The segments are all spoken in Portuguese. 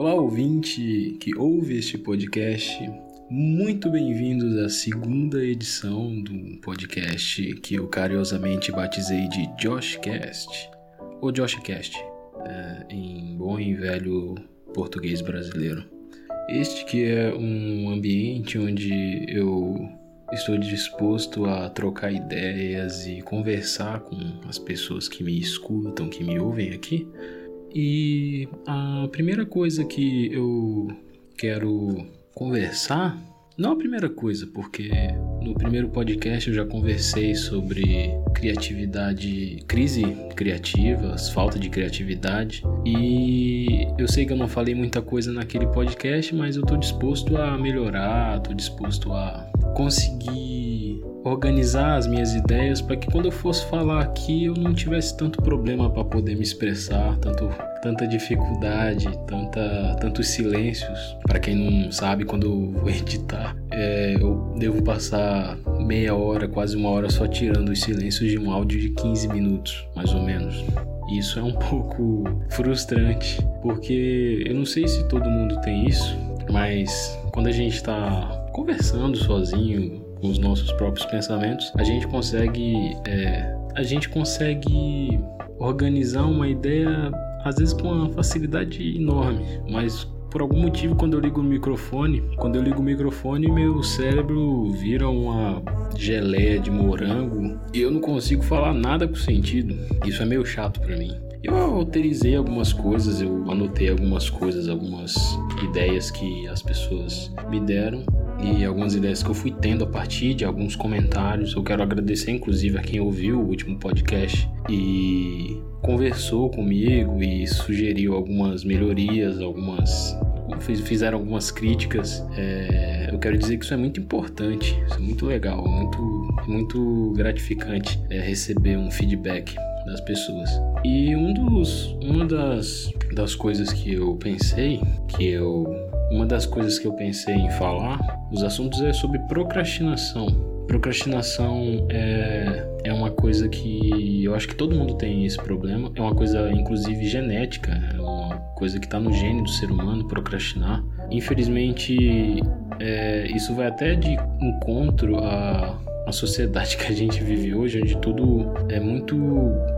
Olá, ouvinte que ouve este podcast. Muito bem-vindos à segunda edição do podcast que eu carinhosamente batizei de Joshcast, ou Joshcast, é, em bom e velho português brasileiro. Este que é um ambiente onde eu estou disposto a trocar ideias e conversar com as pessoas que me escutam, que me ouvem aqui e a primeira coisa que eu quero conversar, não a primeira coisa, porque no primeiro podcast eu já conversei sobre criatividade, crise criativa, falta de criatividade. E eu sei que eu não falei muita coisa naquele podcast, mas eu tô disposto a melhorar, tô disposto a conseguir organizar as minhas ideias para que quando eu fosse falar aqui eu não tivesse tanto problema para poder me expressar, tanto tanta dificuldade, tanta tantos silêncios. Para quem não sabe, quando eu vou editar, é, eu devo passar meia hora, quase uma hora só tirando os silêncios de um áudio de 15 minutos, mais ou menos. Isso é um pouco frustrante, porque eu não sei se todo mundo tem isso, mas quando a gente está conversando sozinho com os nossos próprios pensamentos, a gente consegue é, a gente consegue organizar uma ideia às vezes com uma facilidade enorme, mas por algum motivo quando eu ligo o microfone, quando eu ligo o microfone, meu cérebro vira uma geleia de morango e eu não consigo falar nada com sentido. Isso é meio chato para mim. Eu alterizei algumas coisas, eu anotei algumas coisas, algumas ideias que as pessoas me deram e algumas ideias que eu fui tendo a partir de alguns comentários. Eu quero agradecer, inclusive, a quem ouviu o último podcast e conversou comigo e sugeriu algumas melhorias, algumas fizeram algumas críticas. É, eu quero dizer que isso é muito importante, isso é muito legal, muito, muito gratificante é, receber um feedback das pessoas. E um dos, uma das, das coisas que eu pensei, que eu uma das coisas que eu pensei em falar, os assuntos é sobre procrastinação. Procrastinação é, é uma coisa que eu acho que todo mundo tem esse problema. É uma coisa, inclusive, genética. É uma coisa que está no gene do ser humano, procrastinar. Infelizmente, é, isso vai até de encontro a a sociedade que a gente vive hoje, onde tudo é muito.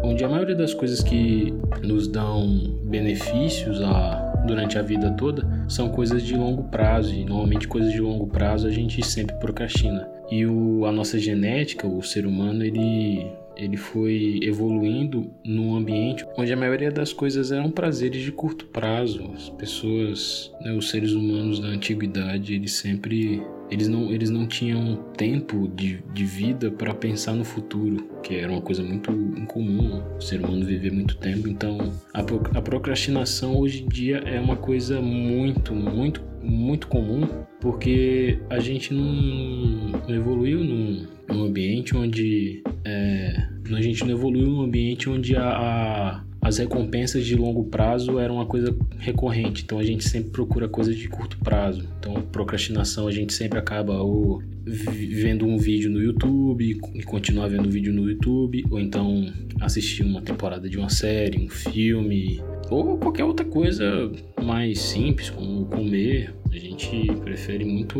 onde a maioria das coisas que nos dão benefícios a durante a vida toda são coisas de longo prazo e normalmente coisas de longo prazo a gente sempre procrastina. E o, a nossa genética, o ser humano, ele ele foi evoluindo num ambiente onde a maioria das coisas eram prazeres de curto prazo. As pessoas, né, os seres humanos da antiguidade, eles sempre eles não, eles não tinham tempo de, de vida para pensar no futuro, que era uma coisa muito incomum, o ser humano viver muito tempo. Então, a, a procrastinação hoje em dia é uma coisa muito, muito, muito comum, porque a gente não, não evoluiu num, num, ambiente onde. É, a gente não evoluiu num ambiente onde a, a as recompensas de longo prazo eram uma coisa recorrente, então a gente sempre procura coisas de curto prazo. Então, procrastinação a gente sempre acaba ou vendo um vídeo no YouTube e continuar vendo vídeo no YouTube, ou então assistir uma temporada de uma série, um filme, ou qualquer outra coisa mais simples, como comer. A gente prefere muito,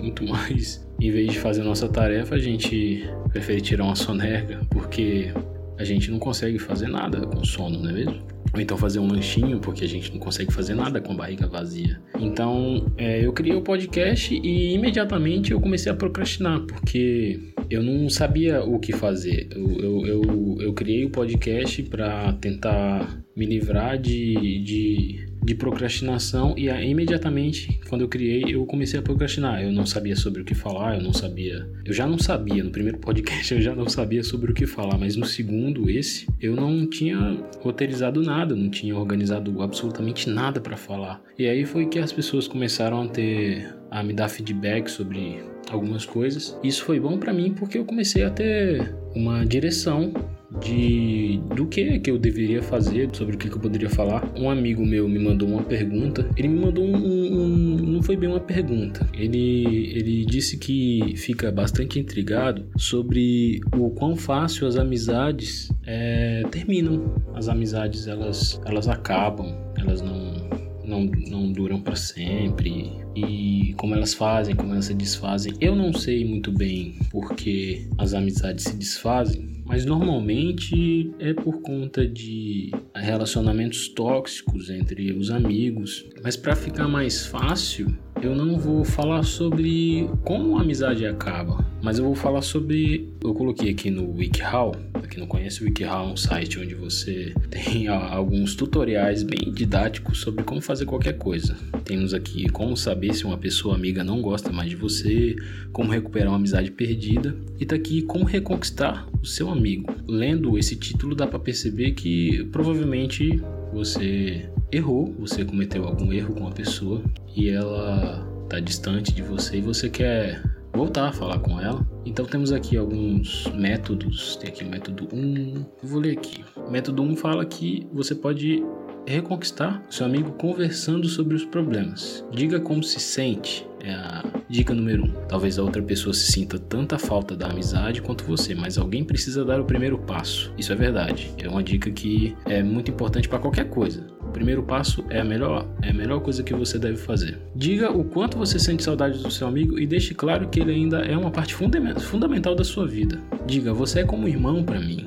muito mais. Em vez de fazer a nossa tarefa, a gente prefere tirar uma soneca, porque a gente não consegue fazer nada com sono, não é mesmo? Ou então fazer um lanchinho, porque a gente não consegue fazer nada com a barriga vazia. Então, é, eu criei o podcast e imediatamente eu comecei a procrastinar, porque eu não sabia o que fazer. Eu, eu, eu, eu criei o podcast para tentar me livrar de, de de procrastinação e imediatamente quando eu criei eu comecei a procrastinar. Eu não sabia sobre o que falar, eu não sabia. Eu já não sabia no primeiro podcast eu já não sabia sobre o que falar, mas no segundo esse eu não tinha roteirizado nada, não tinha organizado absolutamente nada para falar. E aí foi que as pessoas começaram a ter a me dar feedback sobre algumas coisas. Isso foi bom para mim porque eu comecei a ter uma direção de do que que eu deveria fazer, sobre o que, que eu poderia falar. Um amigo meu me mandou uma pergunta. Ele me mandou um, um, não foi bem uma pergunta. Ele ele disse que fica bastante intrigado sobre o quão fácil as amizades é, terminam. As amizades elas elas acabam, elas não não, não duram para sempre e como elas fazem, como elas se desfazem. Eu não sei muito bem porque as amizades se desfazem, mas normalmente é por conta de relacionamentos tóxicos entre os amigos. Mas para ficar mais fácil, eu não vou falar sobre como a amizade acaba, mas eu vou falar sobre. Eu coloquei aqui no WikiHow. Pra quem não conhece, o WikiHow é um site onde você tem alguns tutoriais bem didáticos sobre como fazer qualquer coisa. Temos aqui como saber se uma pessoa amiga não gosta mais de você, como recuperar uma amizade perdida, e tá aqui como reconquistar o seu amigo. Lendo esse título, dá para perceber que provavelmente você errou, você cometeu algum erro com a pessoa e ela tá distante de você e você quer voltar a falar com ela. Então temos aqui alguns métodos. Tem aqui o método 1. Eu vou ler aqui. O método 1 fala que você pode reconquistar seu amigo conversando sobre os problemas. Diga como se sente. É a dica número um. Talvez a outra pessoa se sinta tanta falta da amizade quanto você, mas alguém precisa dar o primeiro passo. Isso é verdade. É uma dica que é muito importante para qualquer coisa. O primeiro passo é a melhor, é a melhor coisa que você deve fazer. Diga o quanto você sente saudade do seu amigo e deixe claro que ele ainda é uma parte fundamental da sua vida. Diga, você é como um irmão para mim.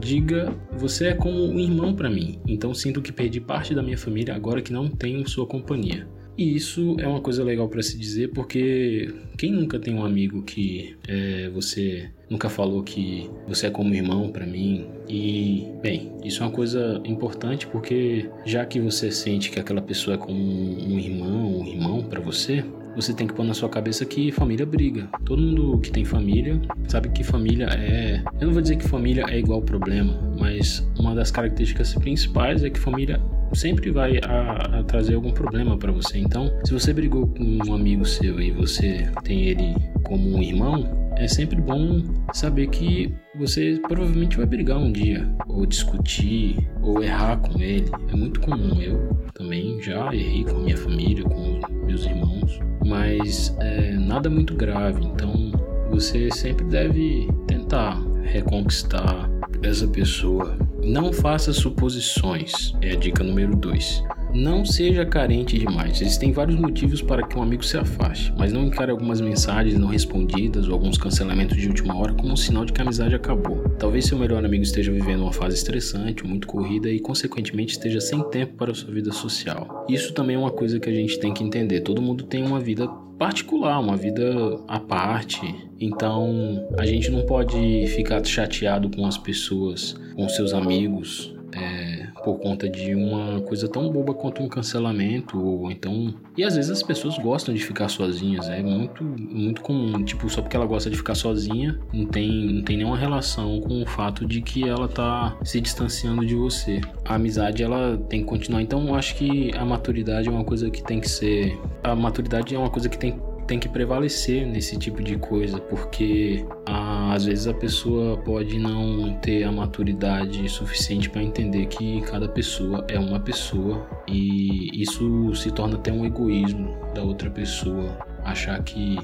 Diga, você é como um irmão para mim, então sinto que perdi parte da minha família agora que não tenho sua companhia. E isso é uma coisa legal para se dizer porque quem nunca tem um amigo que é, você nunca falou que você é como irmão para mim e bem isso é uma coisa importante porque já que você sente que aquela pessoa é como um irmão um irmão para você você tem que pôr na sua cabeça que família briga. Todo mundo que tem família sabe que família é. Eu não vou dizer que família é igual problema, mas uma das características principais é que família sempre vai a, a trazer algum problema para você. Então, se você brigou com um amigo seu e você tem ele como um irmão, é sempre bom saber que você provavelmente vai brigar um dia, ou discutir, ou errar com ele. É muito comum. Eu também já errei com minha família, com meus irmãos, mas é nada muito grave. Então você sempre deve tentar reconquistar essa pessoa. Não faça suposições, é a dica número 2. Não seja carente demais. Existem vários motivos para que um amigo se afaste, mas não encare algumas mensagens não respondidas ou alguns cancelamentos de última hora como um sinal de que a amizade acabou. Talvez seu melhor amigo esteja vivendo uma fase estressante, muito corrida e, consequentemente, esteja sem tempo para a sua vida social. Isso também é uma coisa que a gente tem que entender. Todo mundo tem uma vida particular, uma vida à parte. Então, a gente não pode ficar chateado com as pessoas, com seus amigos, é, por conta de uma coisa tão boba quanto um cancelamento ou então e às vezes as pessoas gostam de ficar sozinhas é muito muito comum tipo só porque ela gosta de ficar sozinha não tem não tem nenhuma relação com o fato de que ela tá se distanciando de você. A amizade ela tem que continuar então eu acho que a maturidade é uma coisa que tem que ser a maturidade é uma coisa que tem tem que prevalecer nesse tipo de coisa, porque ah, às vezes a pessoa pode não ter a maturidade suficiente para entender que cada pessoa é uma pessoa e isso se torna até um egoísmo da outra pessoa achar que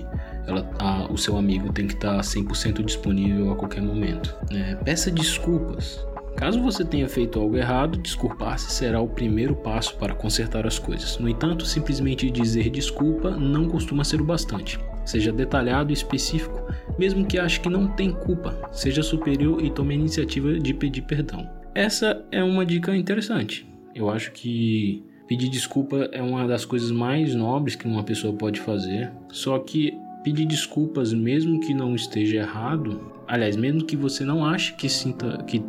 ela, a, o seu amigo tem que estar tá 100% disponível a qualquer momento. É, peça desculpas Caso você tenha feito algo errado, desculpar-se será o primeiro passo para consertar as coisas. No entanto, simplesmente dizer desculpa não costuma ser o bastante. Seja detalhado e específico, mesmo que ache que não tem culpa. Seja superior e tome a iniciativa de pedir perdão. Essa é uma dica interessante. Eu acho que pedir desculpa é uma das coisas mais nobres que uma pessoa pode fazer. Só que pedir desculpas, mesmo que não esteja errado, aliás, mesmo que você não ache que sinta que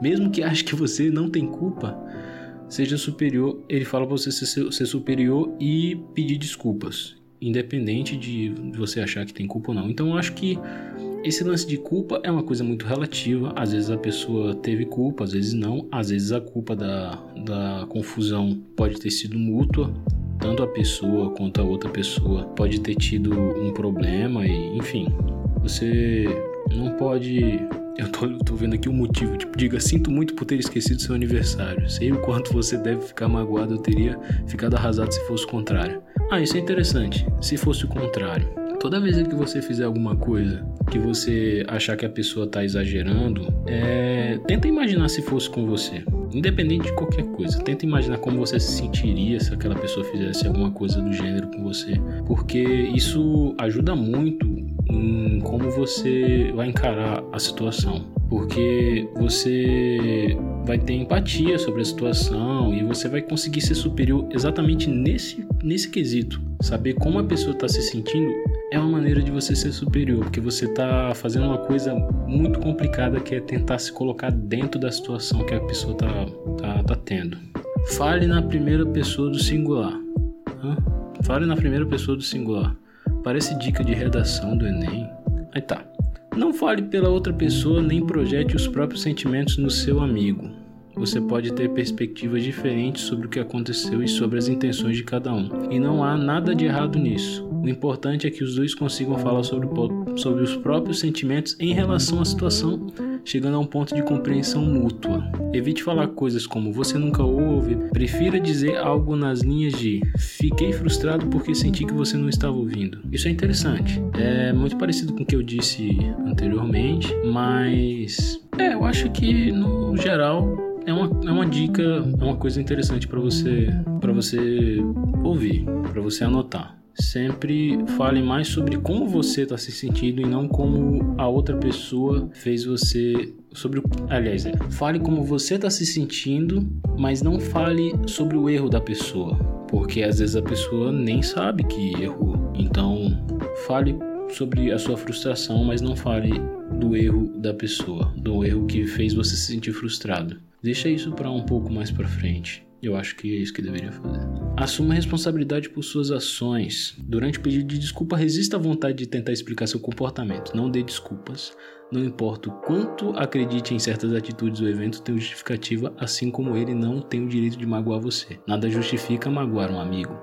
mesmo que ache que você não tem culpa, seja superior, ele fala para você ser, ser superior e pedir desculpas, independente de você achar que tem culpa ou não. Então eu acho que esse lance de culpa é uma coisa muito relativa. Às vezes a pessoa teve culpa, às vezes não. Às vezes a culpa da, da confusão pode ter sido mútua. Tanto a pessoa quanto a outra pessoa pode ter tido um problema e, enfim, você não pode eu tô, tô, vendo aqui o motivo. Tipo, diga, sinto muito por ter esquecido seu aniversário. Sei o quanto você deve ficar magoado. Eu teria ficado arrasado se fosse o contrário. Ah, isso é interessante. Se fosse o contrário. Toda vez que você fizer alguma coisa que você achar que a pessoa tá exagerando, é... tenta imaginar se fosse com você. independente de qualquer coisa. Tenta imaginar como você se sentiria se aquela pessoa fizesse alguma coisa do gênero com você, porque isso ajuda muito em como você vai encarar a situação, porque você vai ter empatia sobre a situação e você vai conseguir ser superior exatamente nesse, nesse quesito. Saber como a pessoa está se sentindo é uma maneira de você ser superior, porque você está fazendo uma coisa muito complicada que é tentar se colocar dentro da situação que a pessoa está tá, tá tendo. Fale na primeira pessoa do singular. Hã? Fale na primeira pessoa do singular. Parece dica de redação do Enem. Aí tá. Não fale pela outra pessoa nem projete os próprios sentimentos no seu amigo. Você pode ter perspectivas diferentes sobre o que aconteceu e sobre as intenções de cada um. E não há nada de errado nisso. O importante é que os dois consigam falar sobre, sobre os próprios sentimentos em relação à situação, chegando a um ponto de compreensão mútua. Evite falar coisas como você nunca ouve, prefira dizer algo nas linhas de fiquei frustrado porque senti que você não estava ouvindo. Isso é interessante. É muito parecido com o que eu disse anteriormente, mas é, eu acho que no geral é uma, é uma dica, é uma coisa interessante para você para você ouvir, para você anotar. Sempre fale mais sobre como você está se sentindo e não como a outra pessoa fez você sobre o, aliás, é, fale como você está se sentindo, mas não fale sobre o erro da pessoa, porque às vezes a pessoa nem sabe que errou. Então, fale sobre a sua frustração, mas não fale do erro da pessoa, do erro que fez você se sentir frustrado. Deixa isso para um pouco mais para frente. Eu acho que é isso que deveria fazer. Assuma responsabilidade por suas ações. Durante o pedido de desculpa, resista à vontade de tentar explicar seu comportamento. Não dê desculpas. Não importa o quanto acredite em certas atitudes ou eventos, tem justificativa, assim como ele não tem o direito de magoar você. Nada justifica magoar um amigo.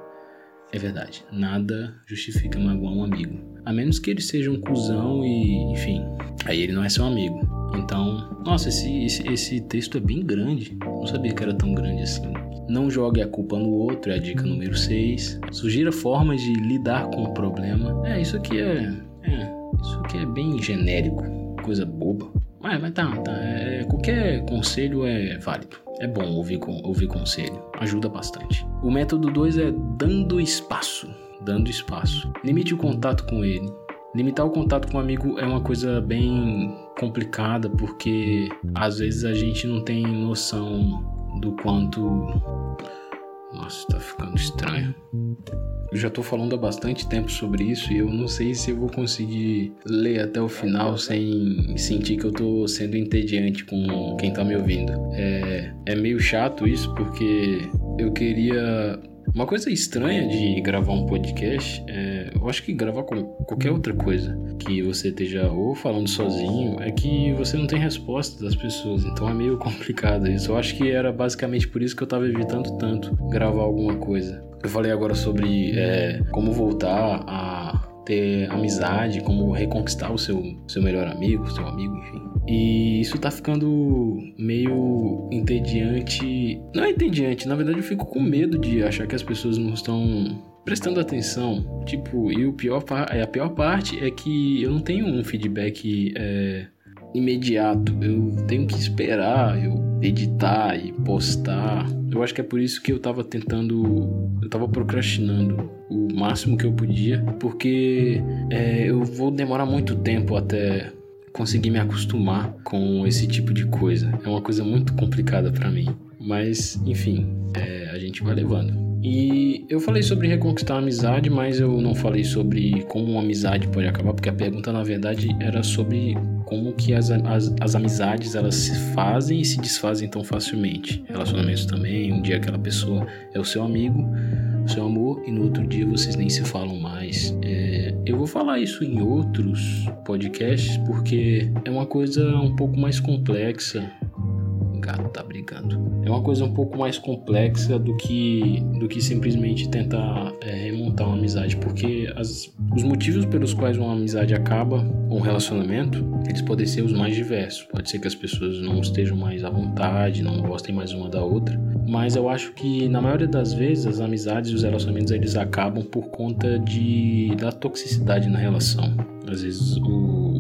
É verdade, nada justifica magoar um amigo. A menos que ele seja um cuzão e, enfim, aí ele não é seu amigo. Então, nossa, esse, esse, esse texto é bem grande. Não sabia que era tão grande assim. Não jogue a culpa no outro, é a dica número 6. Sugira formas de lidar com o problema. É, isso aqui é. É, isso aqui é bem genérico, coisa boba. Mas, mas tá, tá. É, qualquer conselho é válido. É bom ouvir, ouvir conselho. Ajuda bastante. O método 2 é dando espaço. Dando espaço. Limite o contato com ele. Limitar o contato com um amigo é uma coisa bem complicada porque às vezes a gente não tem noção do quanto. Nossa, tá ficando estranho. Eu já tô falando há bastante tempo sobre isso e eu não sei se eu vou conseguir ler até o final sem sentir que eu tô sendo entediante com quem tá me ouvindo. É, é meio chato isso porque eu queria uma coisa estranha de gravar um podcast é, eu acho que gravar qualquer outra coisa que você esteja ou falando sozinho é que você não tem resposta das pessoas, então é meio complicado isso. Eu acho que era basicamente por isso que eu estava evitando tanto gravar alguma coisa. Eu falei agora sobre é, como voltar a ter amizade, como reconquistar o seu, seu melhor amigo, seu amigo, enfim. E isso tá ficando meio entediante. Não é entediante, na verdade eu fico com medo de achar que as pessoas não estão prestando atenção. Tipo, e o pior, a pior parte é que eu não tenho um feedback é, imediato. Eu tenho que esperar, eu editar e postar. Eu acho que é por isso que eu tava tentando. Eu tava procrastinando o máximo que eu podia, porque é, eu vou demorar muito tempo até conseguir me acostumar com esse tipo de coisa. É uma coisa muito complicada para mim. Mas, enfim, é, a gente vai levando. E eu falei sobre reconquistar a amizade, mas eu não falei sobre como uma amizade pode acabar, porque a pergunta na verdade era sobre como que as, as, as amizades elas se fazem e se desfazem tão facilmente. Relacionamentos também, um dia aquela pessoa é o seu amigo, seu amor, e no outro dia vocês nem se falam mais. É, eu vou falar isso em outros podcasts, porque é uma coisa um pouco mais complexa gato tá brigando. É uma coisa um pouco mais complexa do que, do que simplesmente tentar é, remontar uma amizade, porque as, os motivos pelos quais uma amizade acaba, um relacionamento, eles podem ser os mais diversos. Pode ser que as pessoas não estejam mais à vontade, não gostem mais uma da outra, mas eu acho que na maioria das vezes as amizades e os relacionamentos eles acabam por conta de da toxicidade na relação. Às vezes o,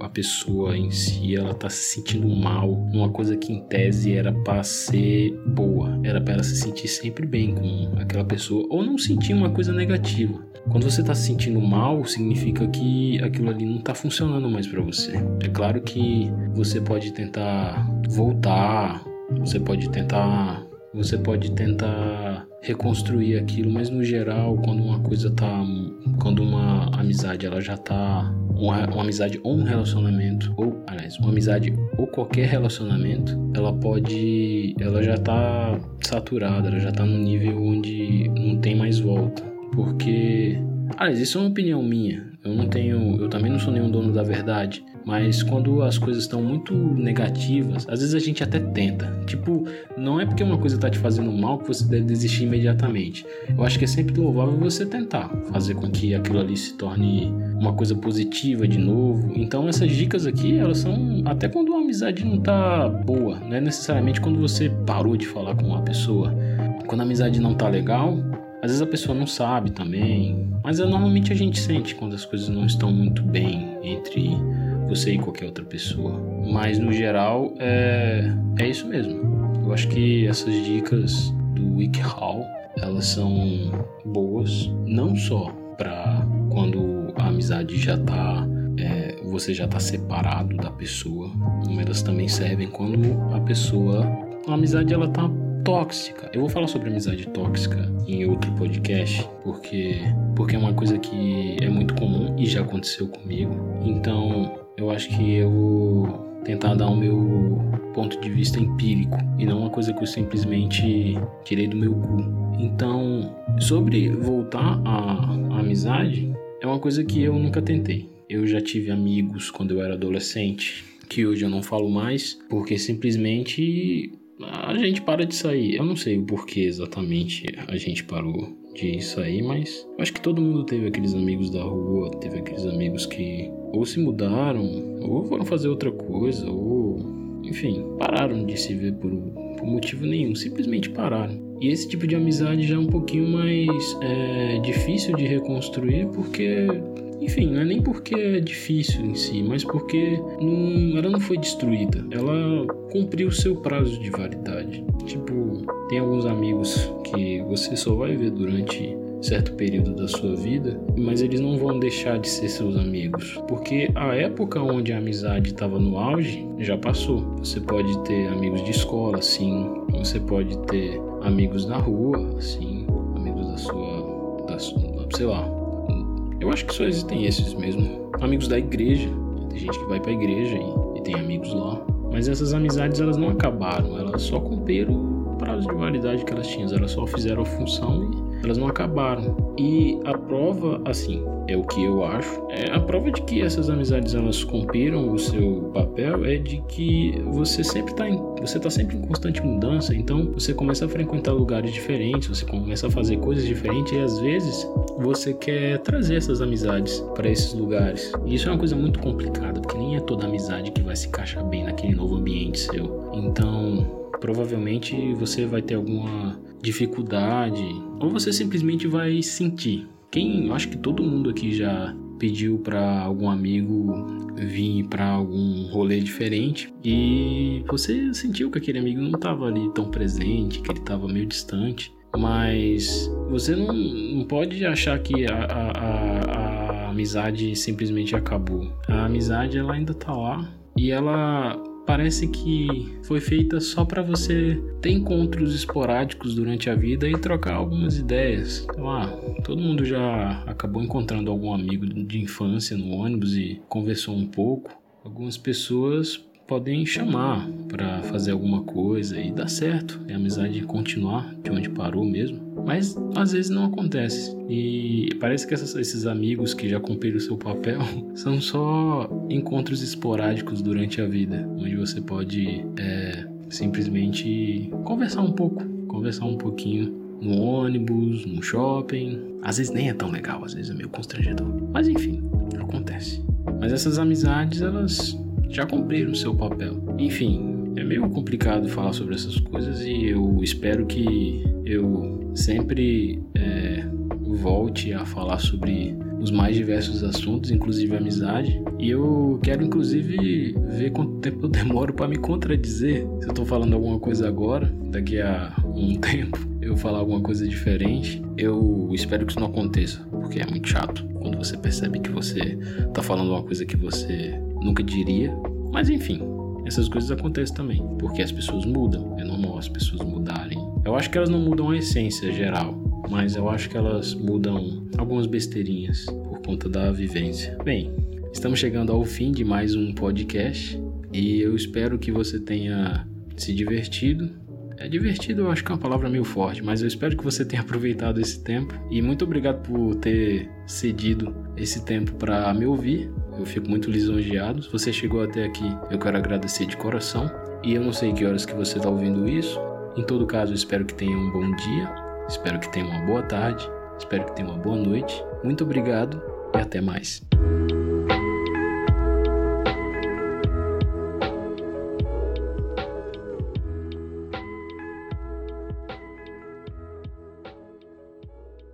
a pessoa em si ela tá se sentindo mal, uma coisa que em tese era para ser boa, era para ela se sentir sempre bem com aquela pessoa ou não sentir uma coisa negativa. Quando você está se sentindo mal, significa que aquilo ali não está funcionando mais para você. É claro que você pode tentar voltar, você pode tentar, você pode tentar reconstruir aquilo, mas no geral, quando uma coisa tá, quando uma amizade ela já tá uma, uma, amizade ou um relacionamento, ou, aliás, uma amizade ou qualquer relacionamento, ela pode. Ela já tá saturada, ela já tá no nível onde não tem mais volta. Porque. Aliás, isso é uma opinião minha. Eu não tenho. Eu também não sou nenhum dono da verdade. Mas quando as coisas estão muito negativas, às vezes a gente até tenta. Tipo, não é porque uma coisa tá te fazendo mal que você deve desistir imediatamente. Eu acho que é sempre louvável você tentar fazer com que aquilo ali se torne uma coisa positiva de novo. Então essas dicas aqui, elas são até quando uma amizade não tá boa, não é necessariamente quando você parou de falar com uma pessoa. Quando a amizade não tá legal, às vezes a pessoa não sabe também, mas é, normalmente a gente sente quando as coisas não estão muito bem entre você e qualquer outra pessoa. Mas no geral é, é isso mesmo. Eu acho que essas dicas do WikiHow elas são boas não só para quando a amizade já tá é, você já tá separado da pessoa, mas elas também servem quando a pessoa a amizade ela tá tóxica. Eu vou falar sobre amizade tóxica em outro podcast, porque porque é uma coisa que é muito comum e já aconteceu comigo. Então, eu acho que eu vou tentar dar o meu ponto de vista empírico e não uma coisa que eu simplesmente tirei do meu cu. Então, sobre voltar à, à amizade, é uma coisa que eu nunca tentei. Eu já tive amigos quando eu era adolescente, que hoje eu não falo mais, porque simplesmente a gente para de sair. Eu não sei o porquê exatamente a gente parou de sair, mas acho que todo mundo teve aqueles amigos da rua, teve aqueles amigos que ou se mudaram, ou foram fazer outra coisa, ou enfim, pararam de se ver por, por motivo nenhum, simplesmente pararam. E esse tipo de amizade já é um pouquinho mais é, difícil de reconstruir, porque enfim, não é nem porque é difícil em si, mas porque não, ela não foi destruída. Ela cumpriu o seu prazo de validade. Tipo, tem alguns amigos que você só vai ver durante certo período da sua vida, mas eles não vão deixar de ser seus amigos, porque a época onde a amizade estava no auge já passou. Você pode ter amigos de escola, sim, você pode ter amigos na rua, sim, amigos da sua, da, sei lá. Eu acho que só existem esses mesmo. Amigos da igreja, tem gente que vai para a igreja e, e tem amigos lá. Mas essas amizades elas não acabaram, elas só cumpriram prazo de validade que elas tinham, elas só fizeram a função e elas não acabaram. E a prova, assim, é o que eu acho, é a prova de que essas amizades elas cumpriram o seu papel é de que você sempre está em, você tá sempre em constante mudança, então você começa a frequentar lugares diferentes, você começa a fazer coisas diferentes e às vezes você quer trazer essas amizades para esses lugares. E isso é uma coisa muito complicada, porque nem é toda amizade que vai se encaixar bem naquele novo ambiente seu. Então, provavelmente você vai ter alguma dificuldade ou você simplesmente vai sentir. Quem, acho que todo mundo aqui já pediu para algum amigo vir para algum rolê diferente e você sentiu que aquele amigo não estava ali tão presente, que ele estava meio distante. Mas você não, não pode achar que a, a, a, a amizade simplesmente acabou. A amizade ela ainda tá lá e ela parece que foi feita só para você ter encontros esporádicos durante a vida e trocar algumas ideias. Então, ah, todo mundo já acabou encontrando algum amigo de infância no ônibus e conversou um pouco. Algumas pessoas podem chamar para fazer alguma coisa e dar certo, e a amizade continuar de onde parou mesmo. Mas às vezes não acontece. E parece que essas, esses amigos que já cumpriram o seu papel são só encontros esporádicos durante a vida, onde você pode é, simplesmente conversar um pouco, conversar um pouquinho no ônibus, no shopping. Às vezes nem é tão legal, às vezes é meio constrangedor. Mas enfim, acontece. Mas essas amizades, elas já cumpriram seu papel. Enfim, é meio complicado falar sobre essas coisas e eu espero que eu sempre é, volte a falar sobre os mais diversos assuntos, inclusive amizade. E eu quero, inclusive, ver quanto tempo eu demoro para me contradizer. Se eu tô falando alguma coisa agora, daqui a um tempo, eu falar alguma coisa diferente, eu espero que isso não aconteça, porque é muito chato quando você percebe que você tá falando uma coisa que você nunca diria. Mas enfim, essas coisas acontecem também, porque as pessoas mudam. É normal as pessoas mudarem. Eu acho que elas não mudam a essência geral, mas eu acho que elas mudam algumas besteirinhas por conta da vivência. Bem, estamos chegando ao fim de mais um podcast e eu espero que você tenha se divertido. É divertido, eu acho que é uma palavra meio forte, mas eu espero que você tenha aproveitado esse tempo e muito obrigado por ter cedido esse tempo para me ouvir. Eu fico muito lisonjeado. Se você chegou até aqui, eu quero agradecer de coração. E eu não sei que horas que você está ouvindo isso. Em todo caso, espero que tenha um bom dia, espero que tenha uma boa tarde, espero que tenha uma boa noite. Muito obrigado e até mais.